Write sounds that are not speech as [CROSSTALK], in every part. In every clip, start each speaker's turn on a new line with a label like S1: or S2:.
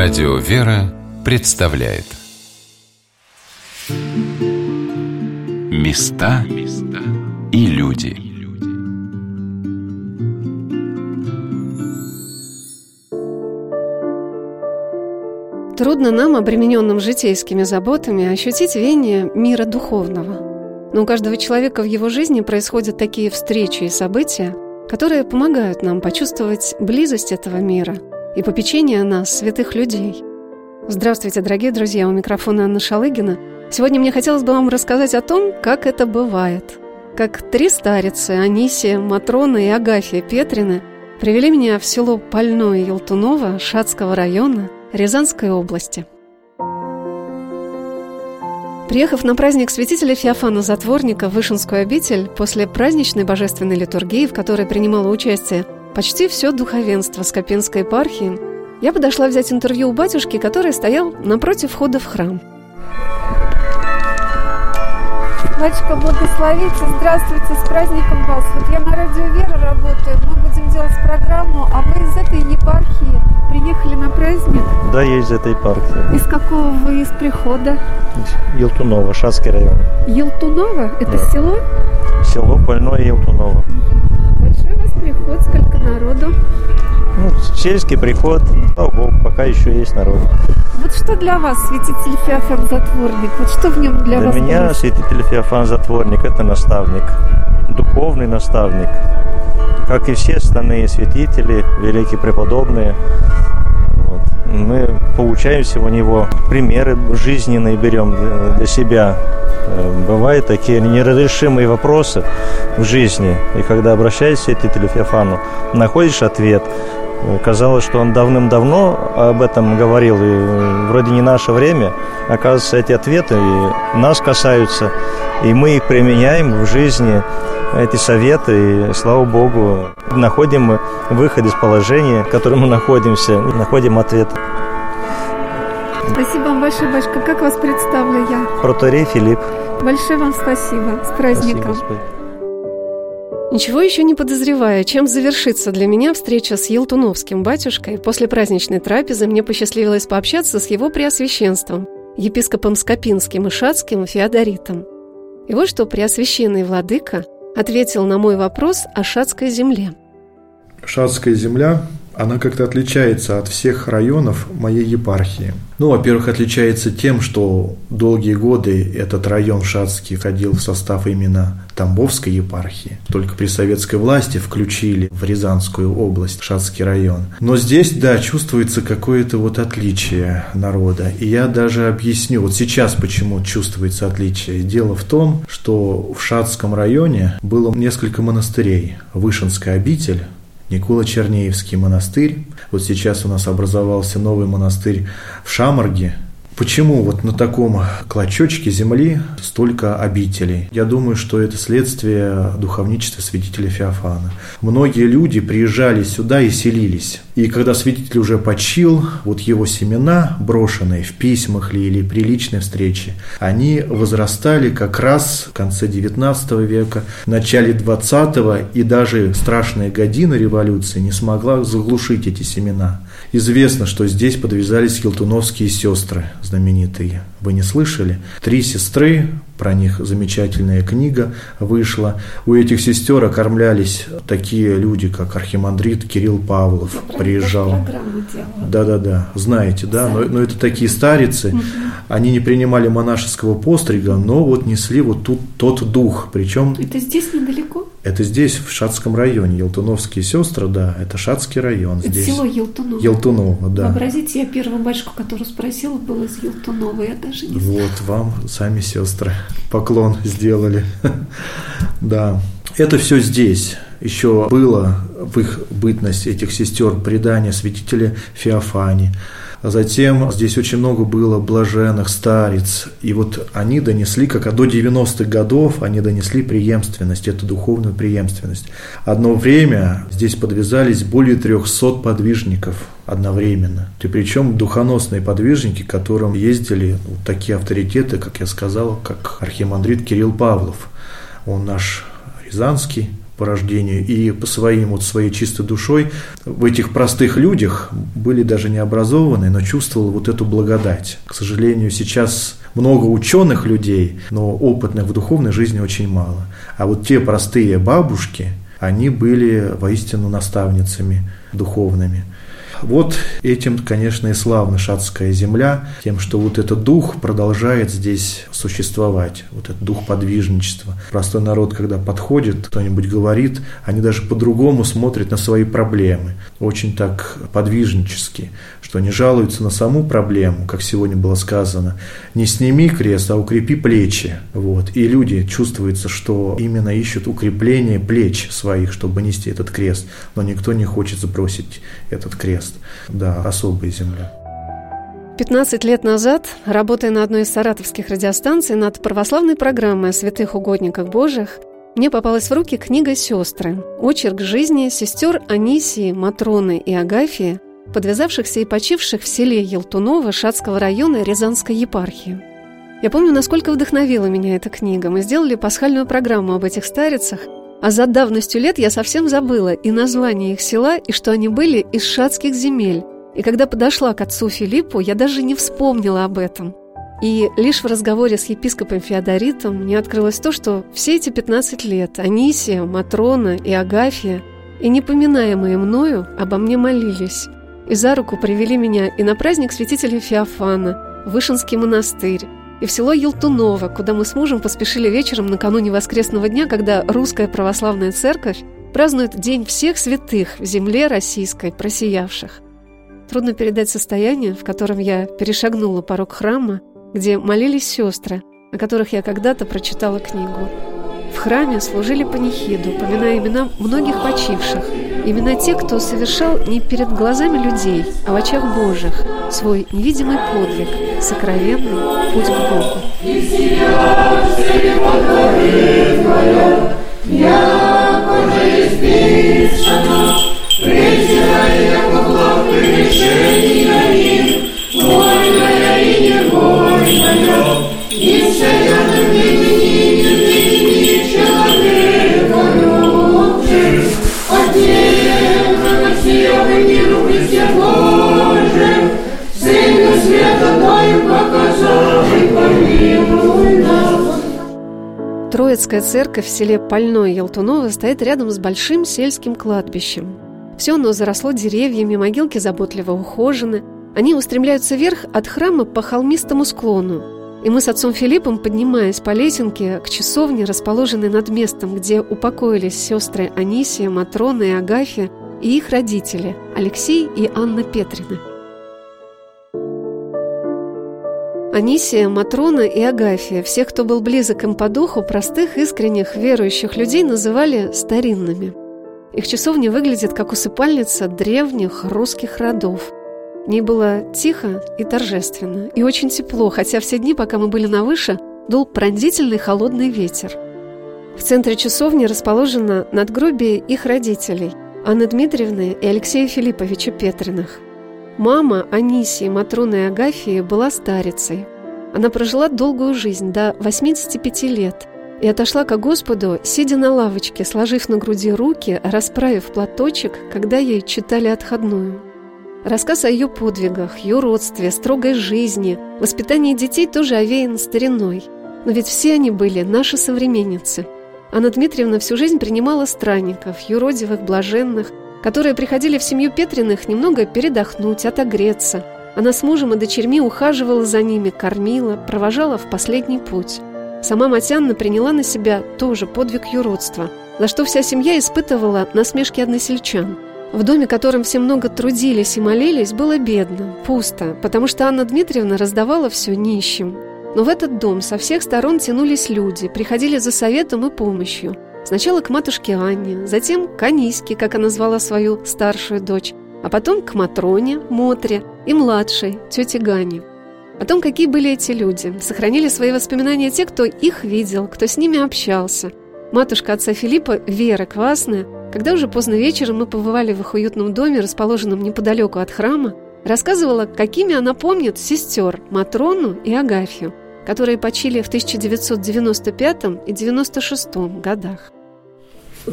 S1: Радио «Вера» представляет. Места и люди.
S2: Трудно нам, обремененным житейскими заботами, ощутить веяние мира духовного. Но у каждого человека в его жизни происходят такие встречи и события, которые помогают нам почувствовать близость этого мира – и попечение о нас, святых людей. Здравствуйте, дорогие друзья, у микрофона Анна Шалыгина. Сегодня мне хотелось бы вам рассказать о том, как это бывает. Как три старицы, Анисия, Матрона и Агафья Петрины привели меня в село Пальное Елтуново Шацкого района Рязанской области. Приехав на праздник святителя Феофана Затворника в Вышинскую обитель, после праздничной божественной литургии, в которой принимала участие почти все духовенство Скопинской епархии, я подошла взять интервью у батюшки, который стоял напротив входа в храм.
S3: Батюшка, благословите, здравствуйте, с праздником вас. Вот я на радио Вера работаю, мы будем делать программу, а вы из этой епархии приехали на праздник?
S4: Да, я из этой епархии.
S3: Из какого вы из прихода?
S4: Елтунова, Шацкий район.
S3: Елтунова? Это да. село?
S4: Село Больное Елтунова
S3: приход, сколько народу?
S4: Ну, сельский приход, слава богу, пока еще есть народ.
S3: Вот что для вас святитель Феофан Затворник? Вот что в нем для,
S4: для
S3: вас?
S4: Для меня святитель Феофан Затворник – это наставник, духовный наставник. Как и все остальные святители, великие преподобные, вот. Мы получаемся у него, примеры жизненные берем для себя. Э, бывают такие неразрешимые вопросы в жизни. И когда обращаешься к святителю Феофану, находишь ответ. Э, казалось, что он давным-давно об этом говорил, и э, вроде не наше время. Оказывается, эти ответы и нас касаются, и мы их применяем в жизни, эти советы, и, слава Богу, находим выход из положения, в котором мы находимся, находим ответ.
S3: Спасибо вам большое, Башка. Как вас представлю я?
S4: Проторей Филипп.
S3: Большое вам спасибо. С праздником. Спасибо,
S2: Ничего еще не подозревая, чем завершится для меня встреча с Елтуновским батюшкой, после праздничной трапезы мне посчастливилось пообщаться с его преосвященством, епископом Скопинским и Шацким Феодоритом. И вот что преосвященный владыка ответил на мой вопрос о Шацкой земле.
S5: Шацкая земля она как-то отличается от всех районов моей епархии. Ну, во-первых, отличается тем, что долгие годы этот район Шацкий входил в состав именно Тамбовской епархии. Только при советской власти включили в Рязанскую область Шацкий район. Но здесь, да, чувствуется какое-то вот отличие народа. И я даже объясню, вот сейчас почему чувствуется отличие. Дело в том, что в Шацком районе было несколько монастырей. Вышинская обитель, Никола-Чернеевский монастырь. Вот сейчас у нас образовался новый монастырь в Шамарге, Почему вот на таком клочочке земли столько обителей? Я думаю, что это следствие духовничества святителя Феофана. Многие люди приезжали сюда и селились. И когда святитель уже почил, вот его семена, брошенные в письмах ли или при личной встрече, они возрастали как раз в конце XIX века, в начале XX, и даже страшная година революции не смогла заглушить эти семена. Известно, что здесь подвязались елтуновские сестры знаменитые. Вы не слышали? Три сестры, про них замечательная книга вышла. У этих сестер окормлялись такие люди, как архимандрит Кирилл Павлов. Я приезжал. Да-да-да, знаете, да, но, но это такие старицы. Угу. Они не принимали монашеского пострига, но вот несли вот тут тот дух. Причем...
S3: Это здесь недалеко?
S5: Это здесь, в Шацком районе. Елтуновские сестры, да, это Шацкий район.
S3: Это
S5: здесь.
S3: село Елтуново.
S5: Елтуново, да.
S3: Вообразите, я первую батюшку, которую спросила, была из Елтунова, я даже не знаю.
S5: Вот вам сами сестры поклон сделали. [LAUGHS] Да. Это все здесь. Еще было в их бытность этих сестер предание святителя Феофани. А затем здесь очень много было блаженных старец. И вот они донесли, как до 90-х годов, они донесли преемственность, эту духовную преемственность. Одно время здесь подвязались более 300 подвижников одновременно. И причем духоносные подвижники, к которым ездили вот такие авторитеты, как я сказал, как архимандрит Кирилл Павлов. Он наш рязанский по рождению и по своим, вот своей чистой душой в этих простых людях были даже не образованные, но чувствовал вот эту благодать. К сожалению, сейчас много ученых людей, но опытных в духовной жизни очень мало. А вот те простые бабушки, они были воистину наставницами духовными. Вот этим, конечно, и славна шатская земля, тем, что вот этот дух продолжает здесь существовать, вот этот дух подвижничества. Простой народ, когда подходит, кто-нибудь говорит, они даже по-другому смотрят на свои проблемы, очень так подвижнически, что не жалуются на саму проблему, как сегодня было сказано, не сними крест, а укрепи плечи. Вот. И люди чувствуется, что именно ищут укрепление плеч своих, чтобы нести этот крест, но никто не хочет сбросить этот крест мест. Да, особая земля.
S2: 15 лет назад, работая на одной из саратовских радиостанций над православной программой о святых угодниках Божьих, мне попалась в руки книга «Сестры» – очерк жизни сестер Анисии, Матроны и Агафии, подвязавшихся и почивших в селе Елтунова Шацкого района Рязанской епархии. Я помню, насколько вдохновила меня эта книга. Мы сделали пасхальную программу об этих старицах – а за давностью лет я совсем забыла и название их села, и что они были из шатских земель. И когда подошла к отцу Филиппу, я даже не вспомнила об этом. И лишь в разговоре с епископом Феодоритом мне открылось то, что все эти 15 лет Анисия, Матрона и Агафия, и непоминаемые мною, обо мне молились. И за руку привели меня и на праздник святителя Феофана, Вышинский монастырь, и в село Елтуново, куда мы с мужем поспешили вечером накануне воскресного дня, когда русская православная церковь празднует День всех святых в земле российской, просиявших. Трудно передать состояние, в котором я перешагнула порог храма, где молились сестры, о которых я когда-то прочитала книгу. В храме служили панихиду, поминая имена многих почивших, имена тех, кто совершал не перед глазами людей, а в очах Божьих свой невидимый подвиг, сокровенный путь к Богу. Вся Троицкая церковь в селе Пальное Елтуново стоит рядом с большим сельским кладбищем. Все оно заросло деревьями, могилки заботливо ухожены. Они устремляются вверх от храма по холмистому склону. И мы с отцом Филиппом, поднимаясь по лесенке к часовне, расположенной над местом, где упокоились сестры Анисия, Матрона и Агафья, и их родители Алексей и Анна Петрина. Анисия, Матрона и Агафия, всех, кто был близок им по духу, простых, искренних, верующих людей называли старинными. Их часовня выглядит как усыпальница древних русских родов. В ней было тихо и торжественно, и очень тепло, хотя все дни, пока мы были на выше, дул пронзительный холодный ветер. В центре часовни расположено надгробие их родителей – Анны Дмитриевны и Алексея Филипповича Петриных. Мама Анисии Матроны Агафии была старицей. Она прожила долгую жизнь, до 85 лет, и отошла к Господу, сидя на лавочке, сложив на груди руки, расправив платочек, когда ей читали отходную. Рассказ о ее подвигах, ее родстве, строгой жизни, воспитании детей тоже овеян стариной. Но ведь все они были наши современницы. Анна Дмитриевна всю жизнь принимала странников, юродивых, блаженных, которые приходили в семью Петриных немного передохнуть, отогреться. Она с мужем и дочерьми ухаживала за ними, кормила, провожала в последний путь. Сама Матянна приняла на себя тоже подвиг юродства, за что вся семья испытывала насмешки односельчан. В доме, которым все много трудились и молились, было бедно, пусто, потому что Анна Дмитриевна раздавала все нищим. Но в этот дом со всех сторон тянулись люди, приходили за советом и помощью – Сначала к матушке Анне, затем к Аниске, как она звала свою старшую дочь, а потом к Матроне, Мотре и младшей, тете Гане. О том, какие были эти люди, сохранили свои воспоминания те, кто их видел, кто с ними общался. Матушка отца Филиппа, Вера Квасная, когда уже поздно вечером мы побывали в их уютном доме, расположенном неподалеку от храма, рассказывала, какими она помнит сестер Матрону и Агафью, которые почили в 1995 и 1996 годах.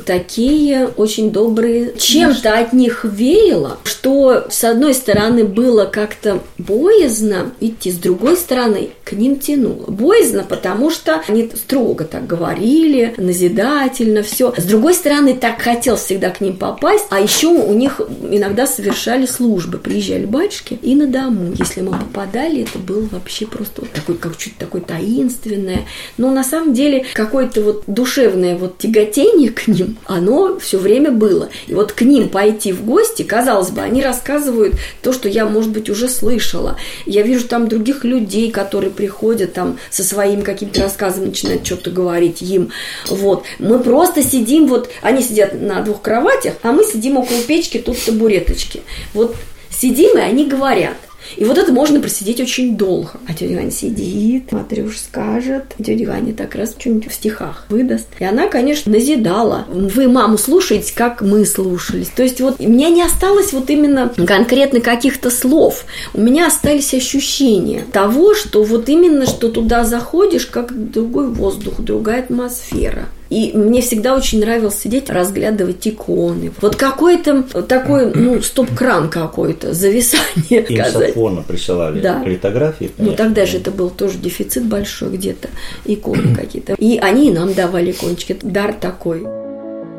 S6: Такие очень добрые. Чем-то от них веяло, что с одной стороны было как-то боязно идти, с другой стороны к ним тянуло. Боязно, потому что они строго так говорили, назидательно, все. С другой стороны, так хотел всегда к ним попасть, а еще у них иногда совершали службы. Приезжали батюшки и на дому. Если мы попадали, это было вообще просто вот такой, как чуть такое таинственное. Но на самом деле какое-то вот душевное вот тяготение к ним, оно все время было. И вот к ним пойти в гости, казалось бы, они рассказывают то, что я, может быть, уже слышала. Я вижу там других людей, которые приходят там со своим каким-то рассказом, начинают что-то говорить им. Вот. Мы просто сидим, вот они сидят на двух кроватях, а мы сидим около печки, тут табуреточки. Вот сидим, и они говорят. И вот это можно просидеть очень долго. А тетя Ваня сидит, Матрюш скажет, тетя Ваня так раз что-нибудь в стихах выдаст. И она, конечно, назидала. Вы маму слушаете, как мы слушались. То есть вот у меня не осталось вот именно конкретно каких-то слов. У меня остались ощущения того, что вот именно, что туда заходишь, как другой воздух, другая атмосфера. И мне всегда очень нравилось сидеть, разглядывать иконы. Вот какой-то такой, ну, стоп-кран какой-то, зависание.
S4: Им
S6: сказать.
S4: Сафона присылали
S6: Да.
S4: литографии.
S6: Ну,
S4: конечно.
S6: тогда же это был тоже дефицит большой где-то, иконы [CLEARS THROAT] какие-то. И они и нам давали. Это дар такой.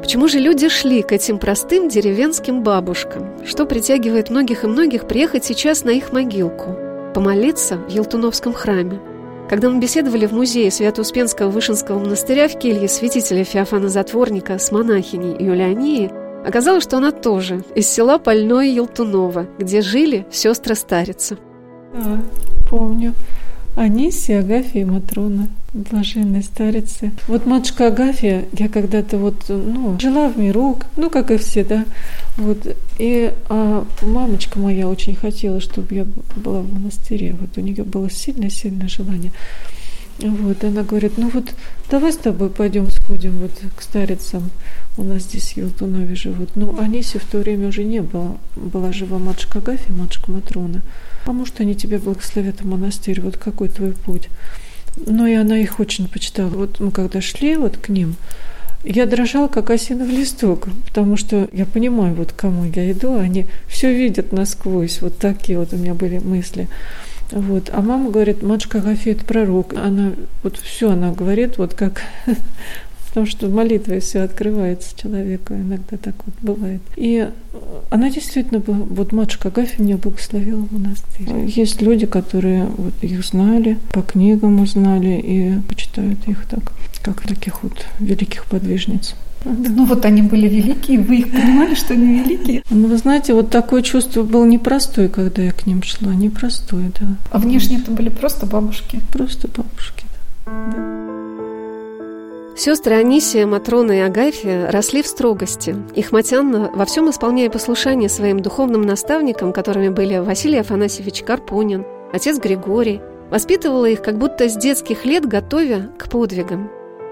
S2: Почему же люди шли к этим простым деревенским бабушкам? Что притягивает многих и многих приехать сейчас на их могилку? Помолиться в Елтуновском храме. Когда мы беседовали в музее Свято-Успенского Вышинского монастыря в келье святителя Феофана Затворника с монахиней Юлианией, оказалось, что она тоже из села Польное Елтуново, где жили сестры-старицы.
S7: Да, помню. Анисия, Агафья и Матрона, блаженные старицы. Вот матушка Агафья, я когда-то вот, ну, жила в миру, ну, как и все, да, вот, и а мамочка моя очень хотела, чтобы я была в монастыре, вот у нее было сильное-сильное желание. Вот, она говорит, ну вот давай с тобой пойдем сходим вот к старицам. У нас здесь в Елтунове живут. Ну, Аниси в то время уже не было. Была жива матушка Агафья, матушка Матрона. А может, они тебя благословят в монастырь. Вот какой твой путь? Ну, и она их очень почитала. Вот мы когда шли вот к ним, я дрожала, как осиновый листок, потому что я понимаю, вот к кому я иду, они все видят насквозь. Вот такие вот у меня были мысли. Вот. А мама говорит, матушка Агафья это пророк. Она вот все она говорит, вот как [LAUGHS] потому что молитвой все открывается человеку, иногда так вот бывает. И она действительно была, вот матушка Агафья меня благословила в монастырь. Есть люди, которые вот их знали, по книгам узнали и почитают их так, как таких вот великих подвижниц.
S3: Ну вот они были великие, вы их понимали, что они великие?
S7: Ну, вы знаете, вот такое чувство было непростое, когда я к ним шла, непростое, да.
S3: А внешне это были просто бабушки.
S7: Просто бабушки, да.
S2: Сестры Анисия, Матрона и Агафья росли в строгости. Их Матянна во всем исполняя послушание своим духовным наставникам, которыми были Василий Афанасьевич Карпунин, отец Григорий, воспитывала их как будто с детских лет, готовя к подвигам.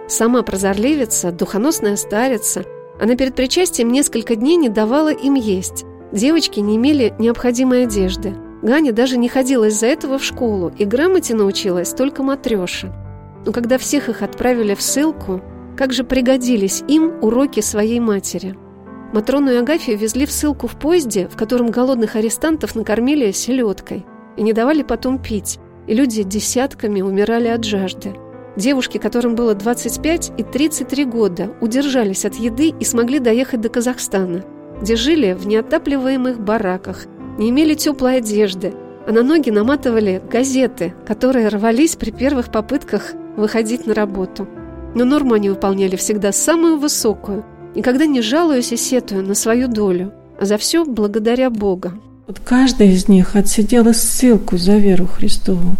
S2: Сама прозорливица, духоносная старица, она перед причастием несколько дней не давала им есть. Девочки не имели необходимой одежды. Ганя даже не ходила из-за этого в школу, и грамоте научилась только матреша. Но когда всех их отправили в ссылку, как же пригодились им уроки своей матери. Матрону и Агафью везли в ссылку в поезде, в котором голодных арестантов накормили селедкой и не давали потом пить, и люди десятками умирали от жажды. Девушки, которым было 25 и 33 года, удержались от еды и смогли доехать до Казахстана, где жили в неотапливаемых бараках, не имели теплой одежды, а на ноги наматывали газеты, которые рвались при первых попытках выходить на работу. Но норму они выполняли всегда самую высокую, никогда не жалуясь и сетуя на свою долю, а за все благодаря Бога.
S7: Вот каждая из них отсидела ссылку за веру Христову.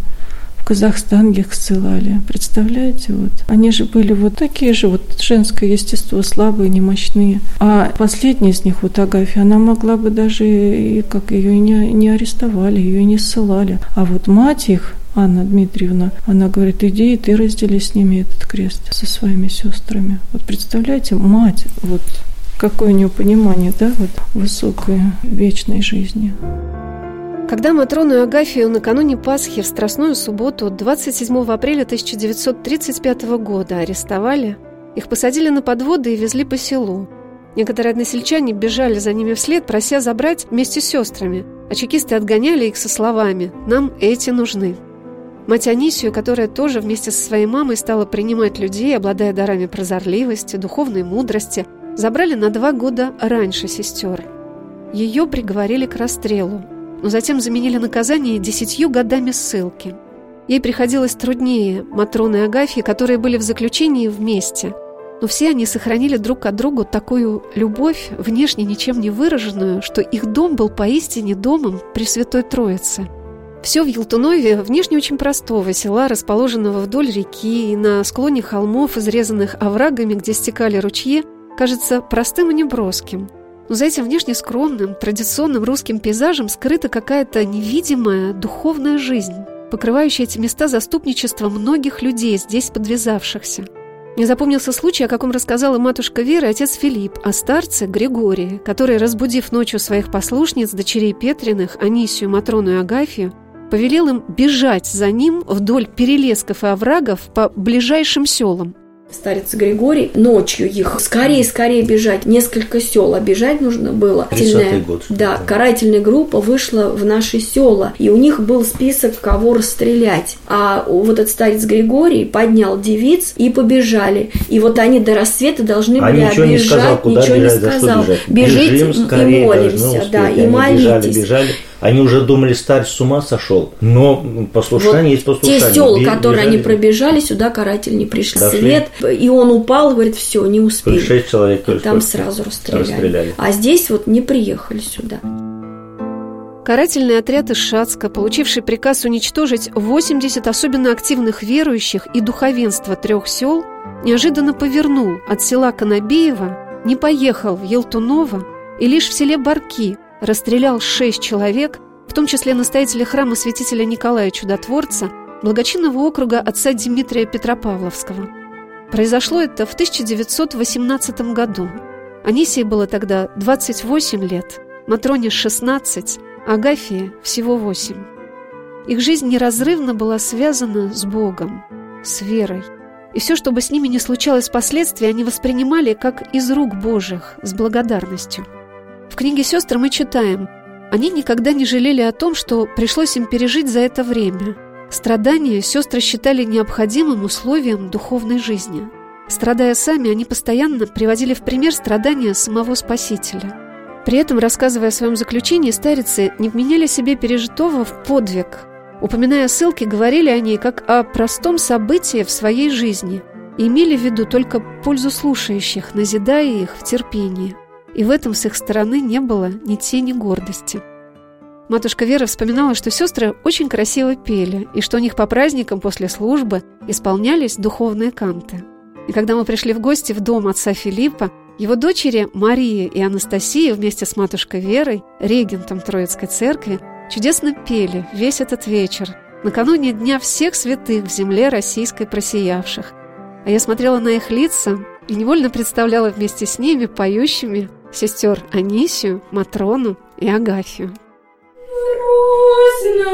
S7: В Казахстан их ссылали. Представляете, вот. Они же были вот такие же, вот женское естество, слабые, немощные. А последняя из них, вот Агафья, она могла бы даже, и как ее не, не арестовали, ее не ссылали. А вот мать их, Анна Дмитриевна, она говорит, иди и ты раздели с ними этот крест со своими сестрами. Вот представляете, мать, вот какое у нее понимание, да, вот высокой вечной жизни.
S2: Когда Матрону и Агафию накануне Пасхи в Страстную субботу 27 апреля 1935 года арестовали, Их посадили на подводы и везли по селу. Некоторые односельчане бежали за ними вслед, прося забрать вместе с сестрами, а чекисты отгоняли их со словами «Нам эти нужны». Мать Анисию, которая тоже вместе со своей мамой стала принимать людей, обладая дарами прозорливости, духовной мудрости, забрали на два года раньше сестер. Ее приговорили к расстрелу, но затем заменили наказание десятью годами ссылки. Ей приходилось труднее Матроны Агафьи, которые были в заключении вместе. Но все они сохранили друг от друга такую любовь, внешне ничем не выраженную, что их дом был поистине домом Пресвятой Троицы. Все в Елтунове внешне очень простого села, расположенного вдоль реки и на склоне холмов, изрезанных оврагами, где стекали ручьи, кажется простым и неброским. Но за этим внешне скромным, традиционным русским пейзажем скрыта какая-то невидимая духовная жизнь покрывающая эти места заступничества многих людей, здесь подвязавшихся. Мне запомнился случай, о каком рассказала матушка Вера и отец Филипп, о старце Григории, который, разбудив ночью своих послушниц, дочерей Петриных, Анисию, Матрону и Агафию, повелел им бежать за ним вдоль перелесков и оврагов по ближайшим селам –
S6: старец Григорий, ночью их скорее-скорее бежать, несколько сел обижать нужно было.
S4: 30 год.
S6: Да, карательная группа вышла в наши села, и у них был список, кого расстрелять. А вот этот старец Григорий поднял девиц и побежали. И вот они до рассвета должны
S4: а
S6: были
S4: ничего
S6: обижать,
S4: не сказал, куда
S6: ничего
S4: бежать,
S6: не сказал.
S4: Бежите
S6: и молимся, да, и молитесь.
S4: Бежали, бежали. Они уже думали, старец с ума сошел. Но послушание вот есть послушание.
S6: Те села, которые они пробежали, сюда каратель не пришли.
S4: Дошли.
S6: Свет, и он упал, говорит, все, не успели.
S4: Шесть человек.
S6: И там сразу расстреляли.
S4: расстреляли.
S6: А здесь вот не приехали сюда.
S2: Карательный отряд из Шацка, получивший приказ уничтожить 80 особенно активных верующих и духовенства трех сел, неожиданно повернул от села Конобеева, не поехал в Елтуново и лишь в селе Барки расстрелял шесть человек, в том числе настоятеля храма святителя Николая Чудотворца, благочинного округа отца Дмитрия Петропавловского. Произошло это в 1918 году. Анисии было тогда 28 лет, Матроне 16, Агафии всего 8. Их жизнь неразрывно была связана с Богом, с верой. И все, что бы с ними ни случалось впоследствии, они воспринимали как из рук Божьих, с благодарностью – в книге «Сестры» мы читаем, они никогда не жалели о том, что пришлось им пережить за это время. Страдания сестры считали необходимым условием духовной жизни. Страдая сами, они постоянно приводили в пример страдания самого Спасителя. При этом, рассказывая о своем заключении, старицы не вменяли себе пережитого в подвиг. Упоминая ссылки, говорили они как о простом событии в своей жизни и имели в виду только пользу слушающих, назидая их в терпении и в этом с их стороны не было ни тени гордости. Матушка Вера вспоминала, что сестры очень красиво пели, и что у них по праздникам после службы исполнялись духовные канты. И когда мы пришли в гости в дом отца Филиппа, его дочери Мария и Анастасия вместе с матушкой Верой, регентом Троицкой церкви, чудесно пели весь этот вечер, накануне Дня всех святых в земле российской просиявших. А я смотрела на их лица и невольно представляла вместе с ними поющими сестер Анисию, Матрону и Агафию.
S8: Русь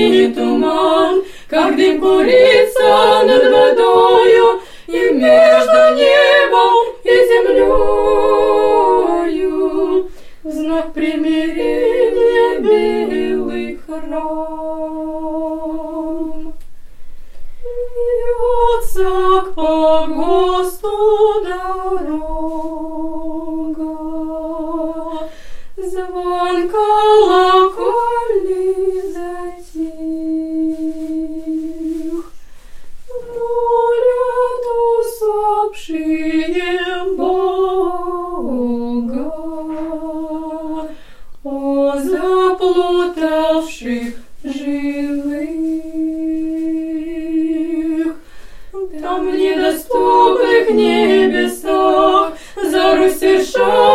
S8: синий туман, как дым курица над водою, и между небом и землею знак примирения белый храм. Вьется к погосту дорога, звон колокольный усопшие Бога о заплутавших живых. Там недоступных небесах за Русь совершается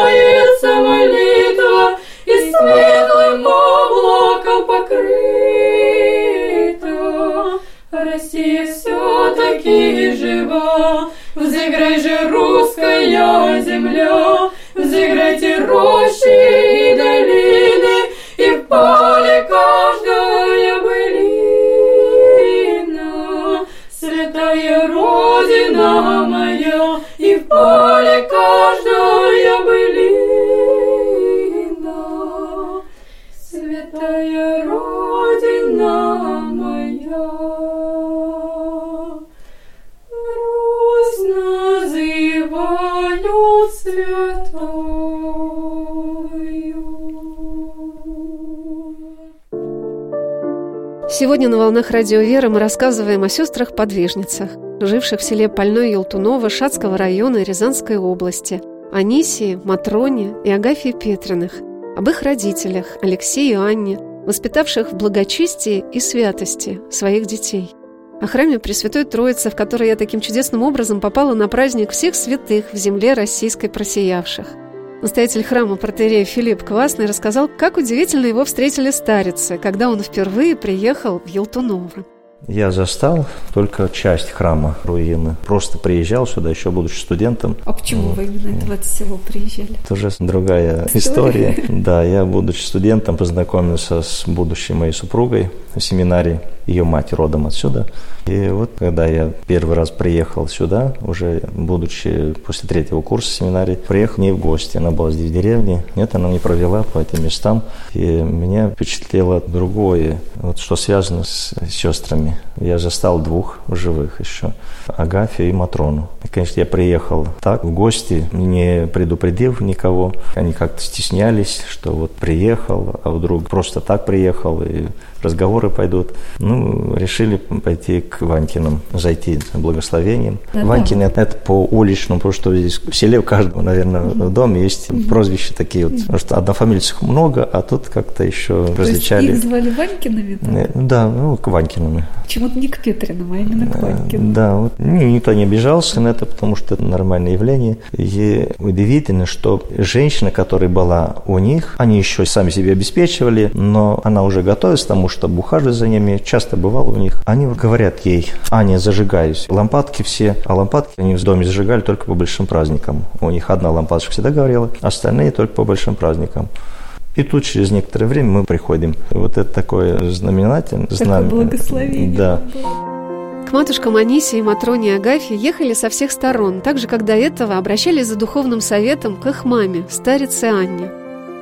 S2: «Волнах Радио Вера» мы рассказываем о сестрах-подвижницах, живших в селе Польной Елтуново Шацкого района Рязанской области, Анисии, Матроне и Агафье Петриных, об их родителях Алексее и Анне, воспитавших в благочестии и святости своих детей. О храме Пресвятой Троицы, в который я таким чудесным образом попала на праздник всех святых в земле российской просиявших. Настоятель храма протерей Филипп Квасный рассказал, как удивительно его встретили старицы, когда он впервые приехал в Елтуново.
S4: Я застал только часть храма руины. Просто приезжал сюда, еще будучи студентом.
S3: А почему вы именно в это село приезжали?
S4: Это уже другая история. история. [LAUGHS] Да, я, будучи студентом, познакомился с будущей моей супругой в семинарии. Ее мать родом отсюда. И вот когда я первый раз приехал сюда, уже будучи после третьего курса семинарии, приехал к ней в гости. Она была здесь в деревне. Нет, она не провела по этим местам. И меня впечатлило другое, вот что связано с сестрами. Я застал двух живых еще. Агафию и Матрону. И, конечно, я приехал так, в гости, не предупредив никого. Они как-то стеснялись, что вот приехал, а вдруг просто так приехал, и разговоры пойдут. Ну, решили пойти к Ванькиным, зайти благословением. Да, Ванькины это, это по уличному, потому что здесь в селе у каждого, наверное, в доме есть прозвища такие вот. Потому что однофамильцев много, а тут как-то еще
S3: То
S4: различали.
S3: Их звали Ванькиными? Да,
S4: да ну, к Ванькиным.
S3: Почему-то не к Петриным, а именно к Ванькиным.
S4: Да, вот никто не обижался на это, потому что это нормальное явление. И удивительно, что женщина, которая была у них, они еще сами себя обеспечивали, но она уже готовилась к тому, чтобы ухаживать за ними, часто бывал у них. Они говорят ей, Аня, зажигаюсь. Лампадки все, а лампадки они в доме зажигали только по большим праздникам. У них одна лампадочка всегда горела, остальные только по большим праздникам. И тут через некоторое время мы приходим. Вот это такое знаменательное.
S3: Такое благословение.
S4: Да.
S2: К матушкам Анисе и Матроне Агафье ехали со всех сторон, так же, как до этого обращались за духовным советом к их маме, старице Анне.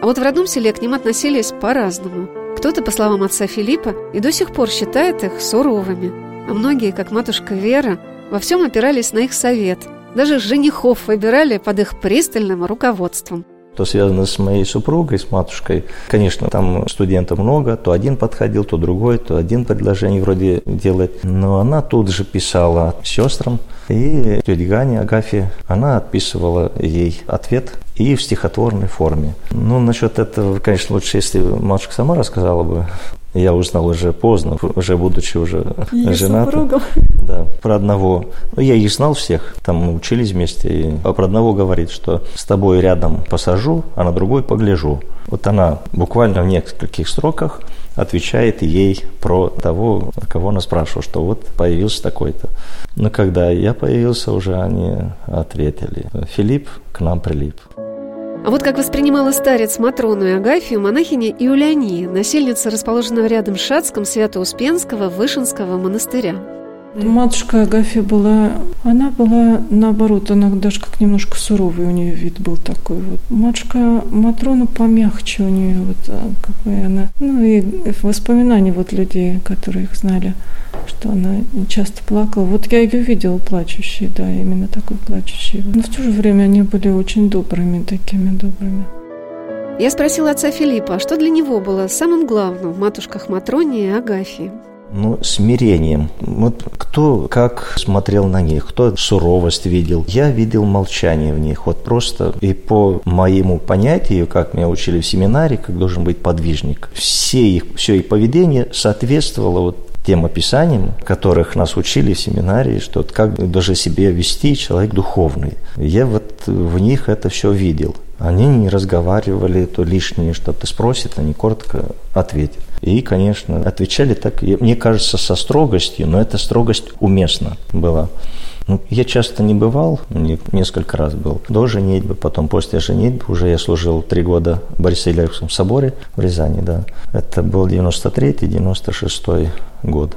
S2: А вот в родном селе к ним относились по-разному. Кто-то, по словам отца Филиппа, и до сих пор считает их суровыми, а многие, как матушка Вера, во всем опирались на их совет. Даже женихов выбирали под их пристальным руководством
S4: то связано с моей супругой, с матушкой. Конечно, там студентов много, то один подходил, то другой, то один предложение вроде делать. Но она тут же писала сестрам, и тетя Ганя Агафья, она отписывала ей ответ и в стихотворной форме. Ну, насчет этого, конечно, лучше, если матушка сама рассказала бы. Я узнал уже поздно, уже будучи уже
S3: Ее
S4: женатым.
S3: супругом. [LAUGHS]
S4: Да, про одного. Ну, я их знал всех, там мы учились вместе. И, а про одного говорит, что с тобой рядом посажу, а на другой погляжу. Вот она буквально в нескольких строках отвечает ей про того, кого она спрашивала, что вот появился такой-то. Но когда я появился, уже они ответили. Филипп к нам прилип.
S2: А вот как воспринимала старец Матрону и Агафию монахиня Иуляния, насельница расположенного рядом с Шацком Свято-Успенского Вышинского монастыря.
S7: Матушка Агафья была, она была наоборот, она даже как немножко суровый у нее вид был такой вот. Матушка Матрона помягче у нее вот, а, как бы она, ну и воспоминания вот людей, которые их знали, что она часто плакала. Вот я ее видела плачущей, да, именно такой плачущей. Но в то же время они были очень добрыми, такими добрыми.
S2: Я спросила отца Филиппа, а что для него было самым главным в матушках Матроне и Агафии?
S4: Ну, смирением. Вот кто как смотрел на них, кто суровость видел. Я видел молчание в них. Вот просто и по моему понятию, как меня учили в семинаре, как должен быть подвижник, все их, все их поведение соответствовало вот тем описаниям, которых нас учили в семинарии, что как даже себе вести человек духовный. Я вот в них это все видел. Они не разговаривали, то лишнее что-то спросят, они коротко ответят. И, конечно, отвечали так, мне кажется, со строгостью, но эта строгость уместна была. Ну, я часто не бывал, несколько раз был до женитьбы, потом после женитьбы уже я служил три года в Борисоглебском соборе в Рязани, да. Это был 93-96 год.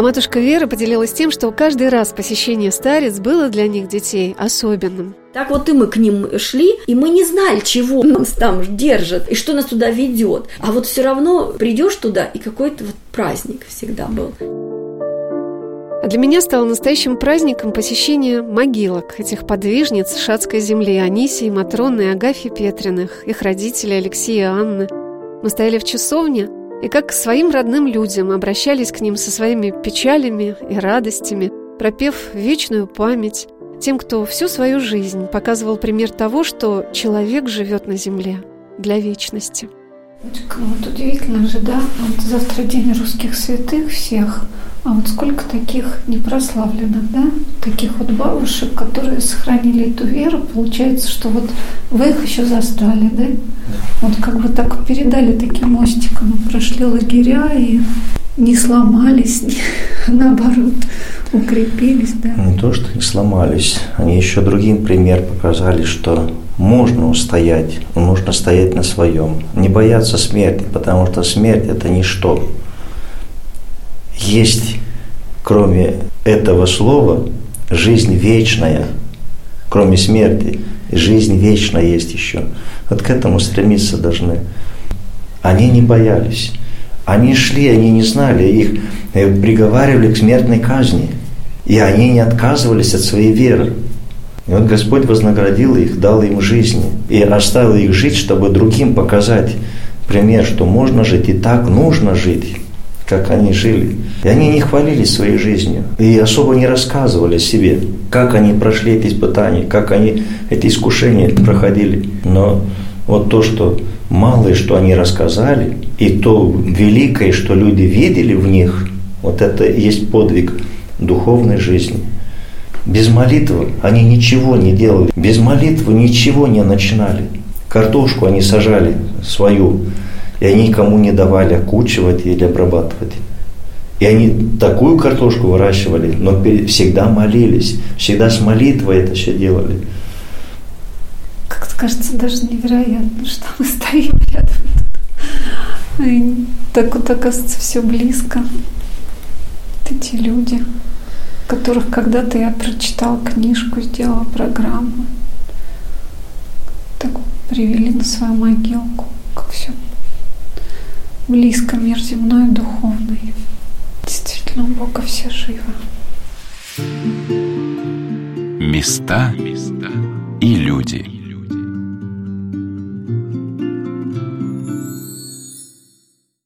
S2: А матушка Вера поделилась тем, что каждый раз посещение старец было для них детей особенным.
S6: Так вот и мы к ним шли, и мы не знали, чего [LAUGHS] нас там держит и что нас туда ведет. А вот все равно придешь туда, и какой-то вот праздник всегда был.
S2: А для меня стало настоящим праздником посещение могилок этих подвижниц Шацкой земли Анисии, Матроны и Агафьи Петриных, их родителей Алексея и Анны. Мы стояли в часовне – и как к своим родным людям обращались к ним со своими печалями и радостями, пропев вечную память тем, кто всю свою жизнь показывал пример того, что человек живет на земле для вечности.
S3: Вот удивительно же, да? Вот завтра день русских святых всех – а вот сколько таких непрославленных, да, таких вот бабушек, которые сохранили эту веру, получается, что вот вы их еще застали, да? Вот как бы так передали таким мостиком, прошли лагеря и не сломались, не, [LAUGHS] наоборот, укрепились, да.
S4: Не то, что не сломались, они еще другим пример показали, что можно устоять, можно стоять на своем, не бояться смерти, потому что смерть – это ничто есть, кроме этого слова, жизнь вечная, кроме смерти, жизнь вечная есть еще. Вот к этому стремиться должны. Они не боялись. Они шли, они не знали, их э, приговаривали к смертной казни. И они не отказывались от своей веры. И вот Господь вознаградил их, дал им жизнь. И оставил их жить, чтобы другим показать пример, что можно жить и так нужно жить как они жили. И они не хвалились своей жизнью и особо не рассказывали себе, как они прошли эти испытания, как они эти искушения проходили. Но вот то, что малое, что они рассказали, и то великое, что люди видели в них, вот это и есть подвиг духовной жизни. Без молитвы они ничего не делали, без молитвы ничего не начинали. Картошку они сажали свою, и они никому не давали окучивать или обрабатывать. И они такую картошку выращивали, но всегда молились, всегда с молитвой это все делали.
S3: Кажется даже невероятно, что мы стоим рядом. И так вот оказывается все близко. Эти люди, которых когда-то я прочитала книжку, сделала программу, так привели на свою могилку, как все близко мир земной и духовный. Действительно, у Бога все живо.
S1: Места